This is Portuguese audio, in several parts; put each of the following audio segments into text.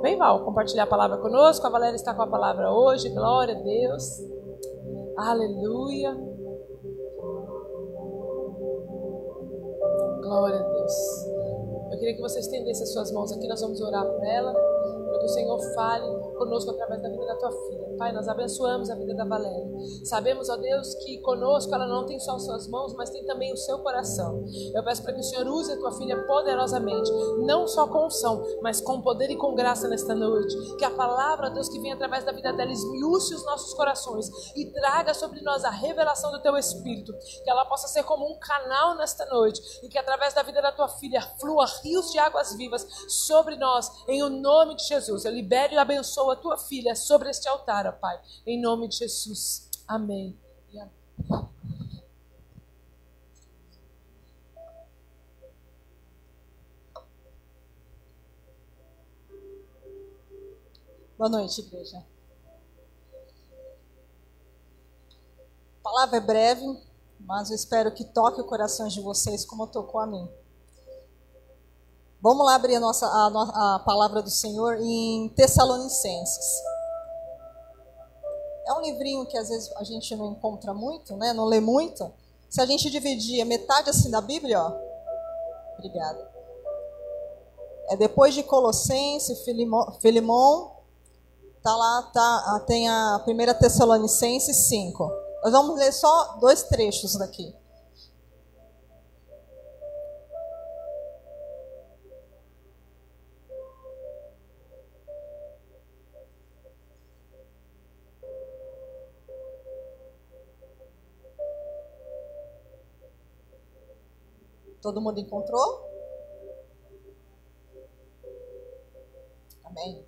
Vem, Val, compartilhar a palavra conosco. A Valéria está com a palavra hoje. Glória a Deus. Aleluia. Glória a Deus. Eu queria que você estendesse as suas mãos aqui. Nós vamos orar por ela. Para que o Senhor fale conosco através da vida da tua filha. Pai, nós abençoamos a vida da Valéria. Sabemos, ó Deus, que conosco ela não tem só as suas mãos, mas tem também o seu coração. Eu peço para que o Senhor use a tua filha poderosamente, não só com unção, mas com poder e com graça nesta noite. Que a palavra, Deus, que vem através da vida dela esmiúce os nossos corações e traga sobre nós a revelação do teu Espírito. Que ela possa ser como um canal nesta noite e que através da vida da tua filha flua rios de águas vivas sobre nós, em o nome de Jesus. Eu libero e abençoo a tua filha sobre este altar, ó Pai. Em nome de Jesus. Amém. Boa noite, igreja. A palavra é breve, mas eu espero que toque o coração de vocês como tocou a mim. Vamos lá abrir a, nossa, a, a palavra do Senhor em Tessalonicenses. É um livrinho que às vezes a gente não encontra muito, né? não lê muito. Se a gente dividir metade assim da Bíblia, ó. Obrigada. É depois de Colossenses, Filimão, tá lá, tá, tem a 1 Tessalonicenses 5. Nós vamos ler só dois trechos daqui. Todo mundo encontrou? Amém.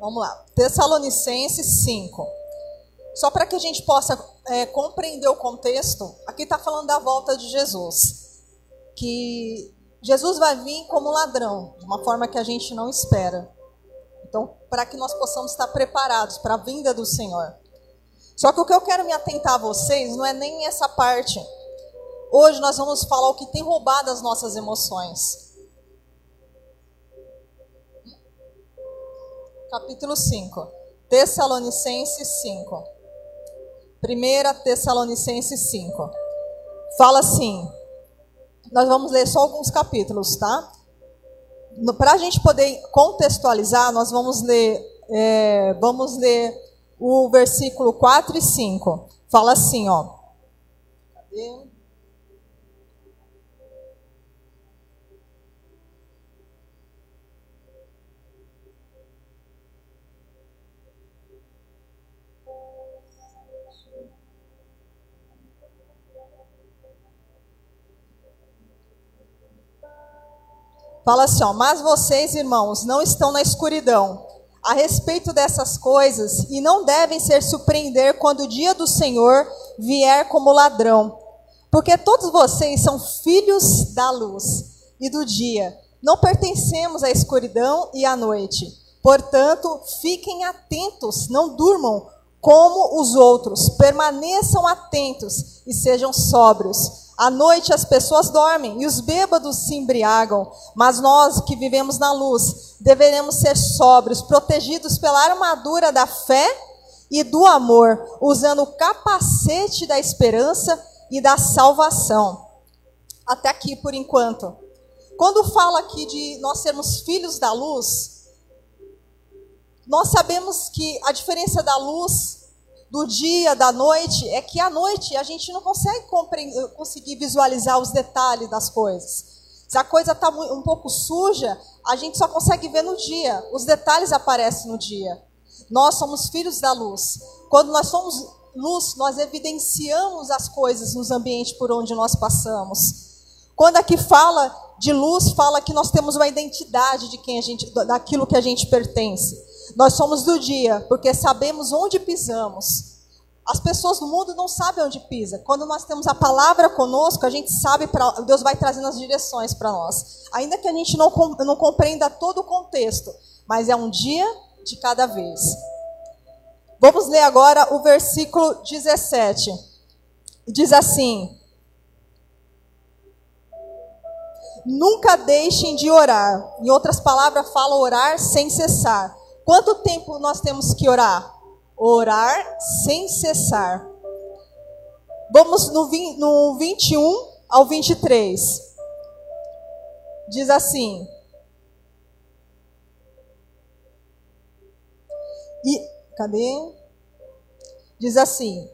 Vamos lá. Tessalonicenses 5. Só para que a gente possa é, compreender o contexto, aqui está falando da volta de Jesus. Que Jesus vai vir como ladrão, de uma forma que a gente não espera. Então, para que nós possamos estar preparados para a vinda do Senhor. Só que o que eu quero me atentar a vocês não é nem essa parte. Hoje nós vamos falar o que tem roubado as nossas emoções. Capítulo 5. Tessalonicenses 5. 1 Tessalonicenses 5. Fala assim. Nós vamos ler só alguns capítulos, tá? Para a gente poder contextualizar, nós vamos ler, é, vamos ler o versículo 4 e 5. Fala assim, ó. Cadê? Fala assim, ó, mas vocês, irmãos, não estão na escuridão a respeito dessas coisas e não devem ser surpreender quando o dia do Senhor vier como ladrão. Porque todos vocês são filhos da luz e do dia. Não pertencemos à escuridão e à noite. Portanto, fiquem atentos, não durmam como os outros. Permaneçam atentos e sejam sóbrios. À noite as pessoas dormem e os bêbados se embriagam, mas nós que vivemos na luz deveremos ser sóbrios, protegidos pela armadura da fé e do amor, usando o capacete da esperança e da salvação. Até aqui por enquanto. Quando fala aqui de nós sermos filhos da luz, nós sabemos que a diferença da luz do dia, da noite, é que à noite a gente não consegue conseguir visualizar os detalhes das coisas. Se a coisa está um pouco suja, a gente só consegue ver no dia. Os detalhes aparecem no dia. Nós somos filhos da luz. Quando nós somos luz, nós evidenciamos as coisas nos ambientes por onde nós passamos. Quando aqui fala de luz, fala que nós temos uma identidade de quem a gente, daquilo que a gente pertence. Nós somos do dia, porque sabemos onde pisamos. As pessoas do mundo não sabem onde pisa. Quando nós temos a palavra conosco, a gente sabe Deus vai trazendo as direções para nós. Ainda que a gente não, não compreenda todo o contexto, mas é um dia de cada vez. Vamos ler agora o versículo 17. diz assim: Nunca deixem de orar. Em outras palavras, fala orar sem cessar. Quanto tempo nós temos que orar? Orar sem cessar. Vamos no, no 21 ao 23. Diz assim: E cadê? Diz assim: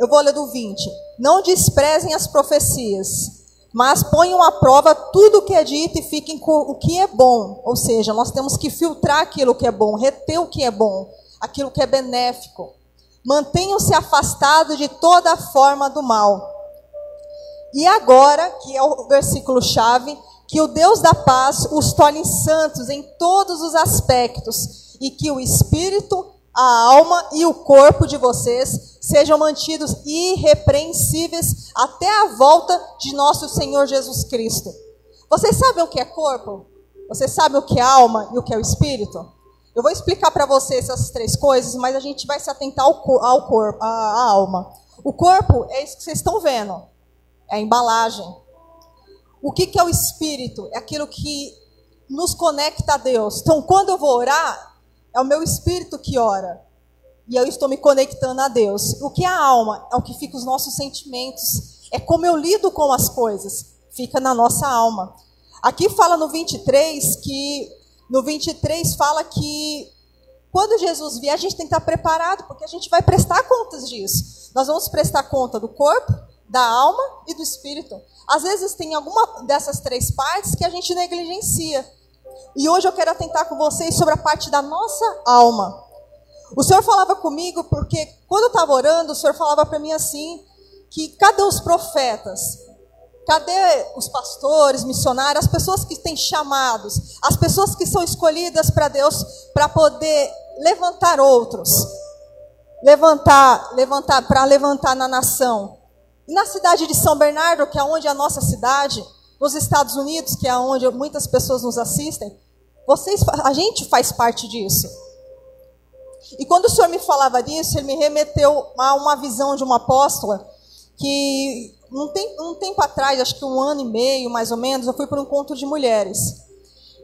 Eu vou ler do 20. Não desprezem as profecias mas ponham à prova tudo o que é dito e fiquem com o que é bom. Ou seja, nós temos que filtrar aquilo que é bom, reter o que é bom, aquilo que é benéfico. Mantenham-se afastados de toda forma do mal. E agora, que é o versículo chave, que o Deus da paz os torne santos em todos os aspectos e que o espírito, a alma e o corpo de vocês sejam mantidos irrepreensíveis até a volta de nosso Senhor Jesus Cristo. Vocês sabem o que é corpo? Vocês sabem o que é alma e o que é o espírito? Eu vou explicar para vocês essas três coisas, mas a gente vai se atentar ao, ao corpo, à, à alma. O corpo é isso que vocês estão vendo, é a embalagem. O que, que é o espírito? É aquilo que nos conecta a Deus. Então, quando eu vou orar, é o meu espírito que ora. E eu estou me conectando a Deus. O que é a alma? É o que fica os nossos sentimentos. É como eu lido com as coisas. Fica na nossa alma. Aqui fala no 23 que no 23 fala que quando Jesus vier, a gente tem que estar preparado, porque a gente vai prestar contas disso. Nós vamos prestar conta do corpo, da alma e do espírito. Às vezes tem alguma dessas três partes que a gente negligencia. E hoje eu quero atentar com vocês sobre a parte da nossa alma. O Senhor falava comigo porque quando eu estava orando, o Senhor falava para mim assim, que cadê os profetas? Cadê os pastores, missionários, as pessoas que têm chamados, as pessoas que são escolhidas para Deus para poder levantar outros, levantar, levantar para levantar na nação. E na cidade de São Bernardo, que é onde é a nossa cidade, nos Estados Unidos, que é onde muitas pessoas nos assistem, vocês, a gente faz parte disso. E quando o Senhor me falava disso, ele me remeteu a uma visão de uma apóstola que um tempo, um tempo atrás, acho que um ano e meio mais ou menos, eu fui para um encontro de mulheres.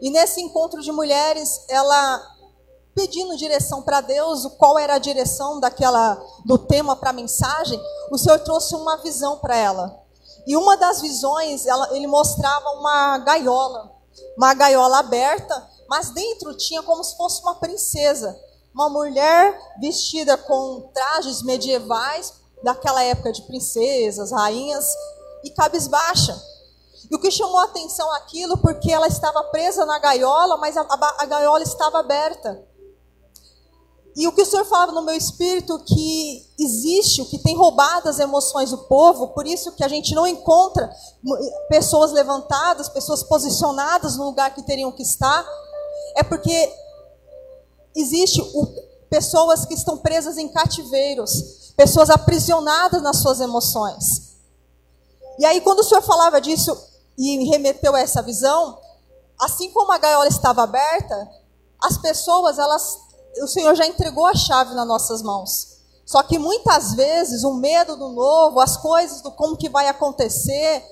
E nesse encontro de mulheres, ela pedindo direção para Deus, qual era a direção daquela do tema para a mensagem, o Senhor trouxe uma visão para ela. E uma das visões, ela, ele mostrava uma gaiola, uma gaiola aberta, mas dentro tinha como se fosse uma princesa, uma mulher vestida com trajes medievais daquela época de princesas, rainhas e cabisbaixa. E o que chamou a atenção aquilo porque ela estava presa na gaiola, mas a, a, a gaiola estava aberta. E o que o Senhor falava no meu espírito que existe, o que tem roubado as emoções do povo, por isso que a gente não encontra pessoas levantadas, pessoas posicionadas no lugar que teriam que estar, é porque existe o, pessoas que estão presas em cativeiros, pessoas aprisionadas nas suas emoções. E aí quando o Senhor falava disso e remeteu a essa visão, assim como a gaiola estava aberta, as pessoas elas o Senhor já entregou a chave nas nossas mãos. Só que muitas vezes o medo do novo, as coisas do como que vai acontecer,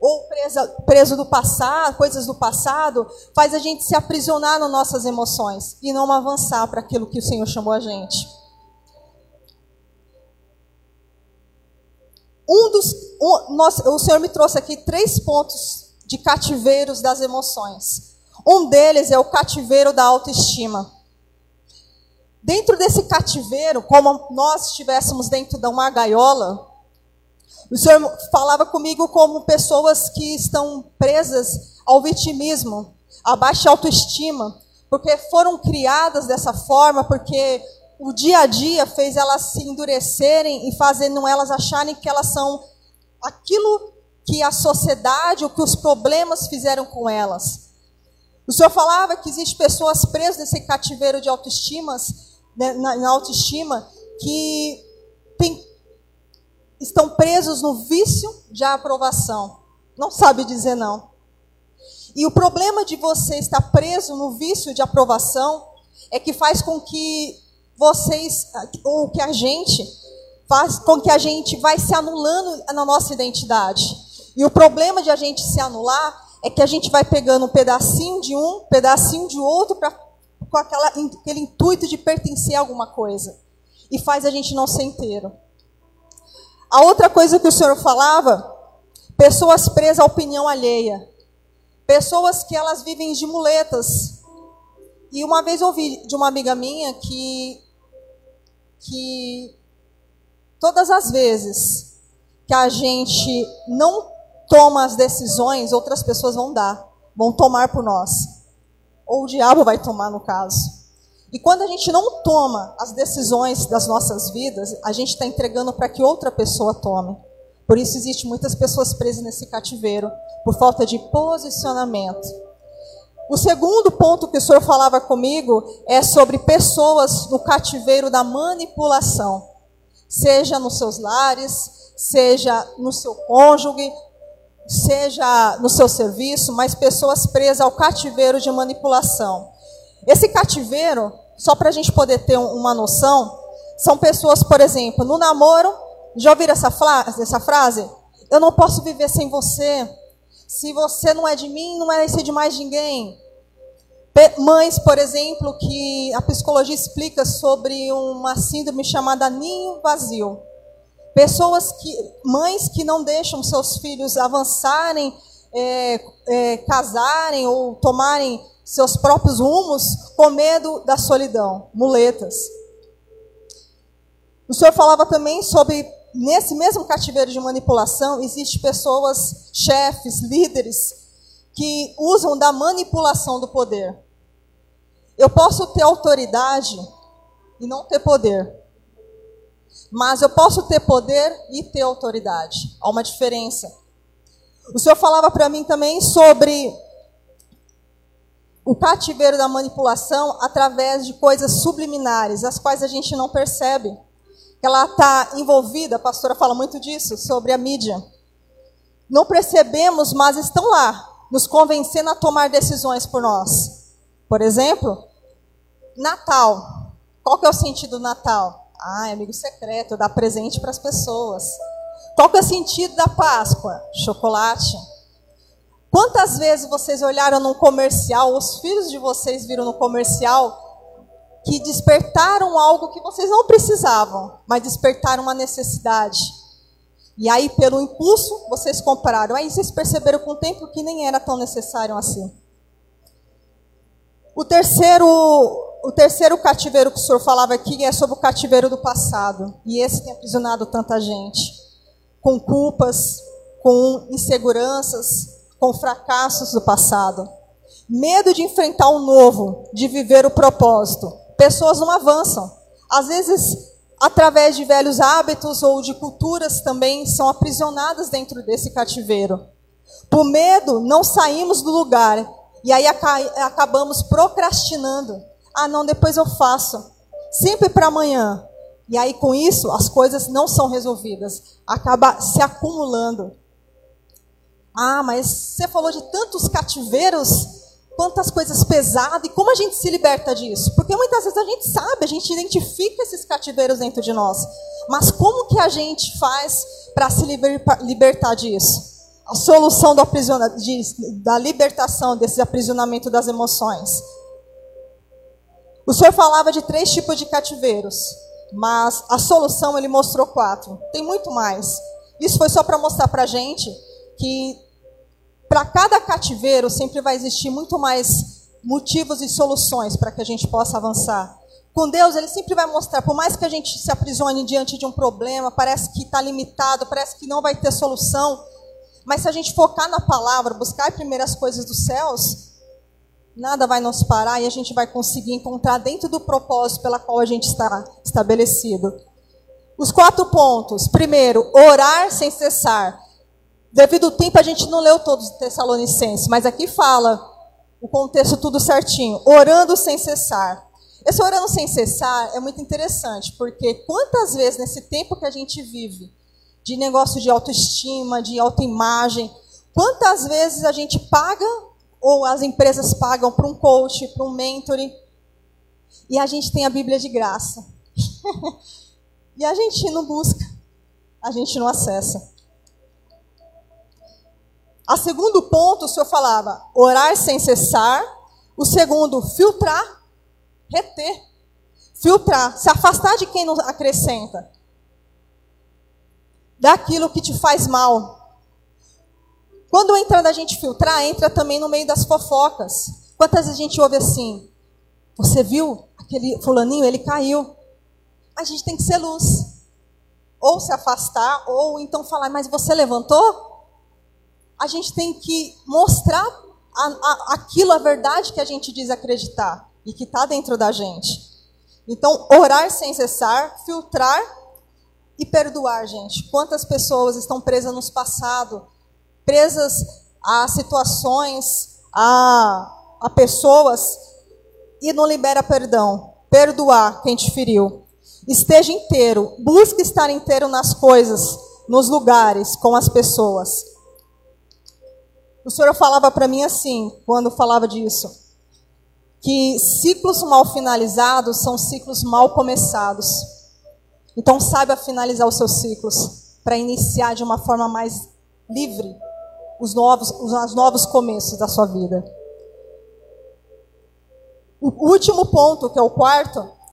ou presa, preso do passado, coisas do passado, faz a gente se aprisionar nas nossas emoções e não avançar para aquilo que o Senhor chamou a gente. Um dos, um, nós, o Senhor me trouxe aqui três pontos de cativeiros das emoções. Um deles é o cativeiro da autoestima. Dentro desse cativeiro, como nós estivéssemos dentro de uma gaiola, o Senhor falava comigo como pessoas que estão presas ao vitimismo, à baixa autoestima, porque foram criadas dessa forma, porque o dia a dia fez elas se endurecerem e fazendo elas acharem que elas são aquilo que a sociedade, o que os problemas fizeram com elas. O Senhor falava que existem pessoas presas nesse cativeiro de autoestimas né, na, autoestima que tem, estão presos no vício de aprovação. Não sabe dizer não. E o problema de você estar preso no vício de aprovação é que faz com que vocês, ou que a gente, faz com que a gente vai se anulando na nossa identidade. E o problema de a gente se anular é que a gente vai pegando um pedacinho de um, pedacinho de outro, pra, com aquela, aquele intuito de pertencer a alguma coisa. E faz a gente não ser inteiro. A outra coisa que o Senhor falava, pessoas presas à opinião alheia. Pessoas que elas vivem de muletas. E uma vez eu ouvi de uma amiga minha que, que todas as vezes que a gente não toma as decisões, outras pessoas vão dar, vão tomar por nós. Ou o diabo vai tomar, no caso. E quando a gente não toma as decisões das nossas vidas, a gente está entregando para que outra pessoa tome. Por isso existe muitas pessoas presas nesse cativeiro, por falta de posicionamento. O segundo ponto que o senhor falava comigo é sobre pessoas no cativeiro da manipulação. Seja nos seus lares, seja no seu cônjuge, seja no seu serviço, mas pessoas presas ao cativeiro de manipulação. Esse cativeiro, só para a gente poder ter uma noção, são pessoas, por exemplo, no namoro, já ouviram essa, essa frase? Eu não posso viver sem você. Se você não é de mim, não é ser de mais ninguém. Mães, por exemplo, que a psicologia explica sobre uma síndrome chamada ninho vazio. Pessoas que, mães que não deixam seus filhos avançarem, é, é, casarem ou tomarem seus próprios rumos com medo da solidão, muletas. O senhor falava também sobre, nesse mesmo cativeiro de manipulação, existem pessoas, chefes, líderes, que usam da manipulação do poder. Eu posso ter autoridade e não ter poder. Mas eu posso ter poder e ter autoridade. Há uma diferença. O senhor falava para mim também sobre o cativeiro da manipulação através de coisas subliminares, as quais a gente não percebe. Ela está envolvida, a pastora fala muito disso, sobre a mídia. Não percebemos, mas estão lá, nos convencendo a tomar decisões por nós. Por exemplo, Natal. Qual que é o sentido do Natal? Ah, é amigo secreto, dar presente para as pessoas. Qual que é o sentido da Páscoa? Chocolate. Quantas vezes vocês olharam num comercial, os filhos de vocês viram no comercial que despertaram algo que vocês não precisavam, mas despertaram uma necessidade. E aí, pelo impulso, vocês compraram. Aí vocês perceberam com o tempo que nem era tão necessário assim. O terceiro, o terceiro cativeiro que o senhor falava aqui é sobre o cativeiro do passado. E esse tem aprisionado tanta gente. Com culpas, com inseguranças, com fracassos do passado. Medo de enfrentar o novo, de viver o propósito. Pessoas não avançam. Às vezes, através de velhos hábitos ou de culturas também são aprisionadas dentro desse cativeiro. Por medo, não saímos do lugar e aí acabamos procrastinando. Ah, não, depois eu faço. Sempre para amanhã. E aí com isso as coisas não são resolvidas, acaba se acumulando. Ah, mas você falou de tantos cativeiros, quantas coisas pesadas, e como a gente se liberta disso? Porque muitas vezes a gente sabe, a gente identifica esses cativeiros dentro de nós. Mas como que a gente faz para se libertar disso? A solução do de, da libertação desse aprisionamento das emoções. O Senhor falava de três tipos de cativeiros, mas a solução ele mostrou quatro. Tem muito mais. Isso foi só para mostrar para a gente que para cada cativeiro sempre vai existir muito mais motivos e soluções para que a gente possa avançar. Com Deus, Ele sempre vai mostrar, por mais que a gente se aprisione diante de um problema, parece que está limitado, parece que não vai ter solução, mas se a gente focar na palavra, buscar primeiro as coisas dos céus, nada vai nos parar e a gente vai conseguir encontrar dentro do propósito pela qual a gente está estabelecido. Os quatro pontos. Primeiro, orar sem cessar. Devido ao tempo, a gente não leu todos os Tessalonicenses, mas aqui fala o contexto tudo certinho. Orando sem cessar. Esse orando sem cessar é muito interessante, porque quantas vezes nesse tempo que a gente vive, de negócio de autoestima, de autoimagem, quantas vezes a gente paga, ou as empresas pagam para um coach, para um mentoring, e a gente tem a Bíblia de graça. E a gente não busca, a gente não acessa. A segundo ponto, o senhor falava orar sem cessar. O segundo, filtrar, reter. Filtrar, se afastar de quem não acrescenta. Daquilo que te faz mal. Quando entra da gente filtrar, entra também no meio das fofocas. Quantas vezes a gente ouve assim? Você viu aquele fulaninho, ele caiu. A gente tem que ser luz. Ou se afastar, ou então falar, mas você levantou? A gente tem que mostrar a, a, aquilo, a verdade que a gente diz acreditar e que está dentro da gente. Então, orar sem cessar, filtrar e perdoar, gente. Quantas pessoas estão presas no passado, presas a situações, a, a pessoas e não libera perdão. Perdoar quem te feriu. Esteja inteiro, busque estar inteiro nas coisas, nos lugares, com as pessoas. O Senhor falava para mim assim, quando falava disso, que ciclos mal finalizados são ciclos mal começados. Então saiba finalizar os seus ciclos para iniciar de uma forma mais livre os novos, os novos começos da sua vida. O último ponto, que é o quarto,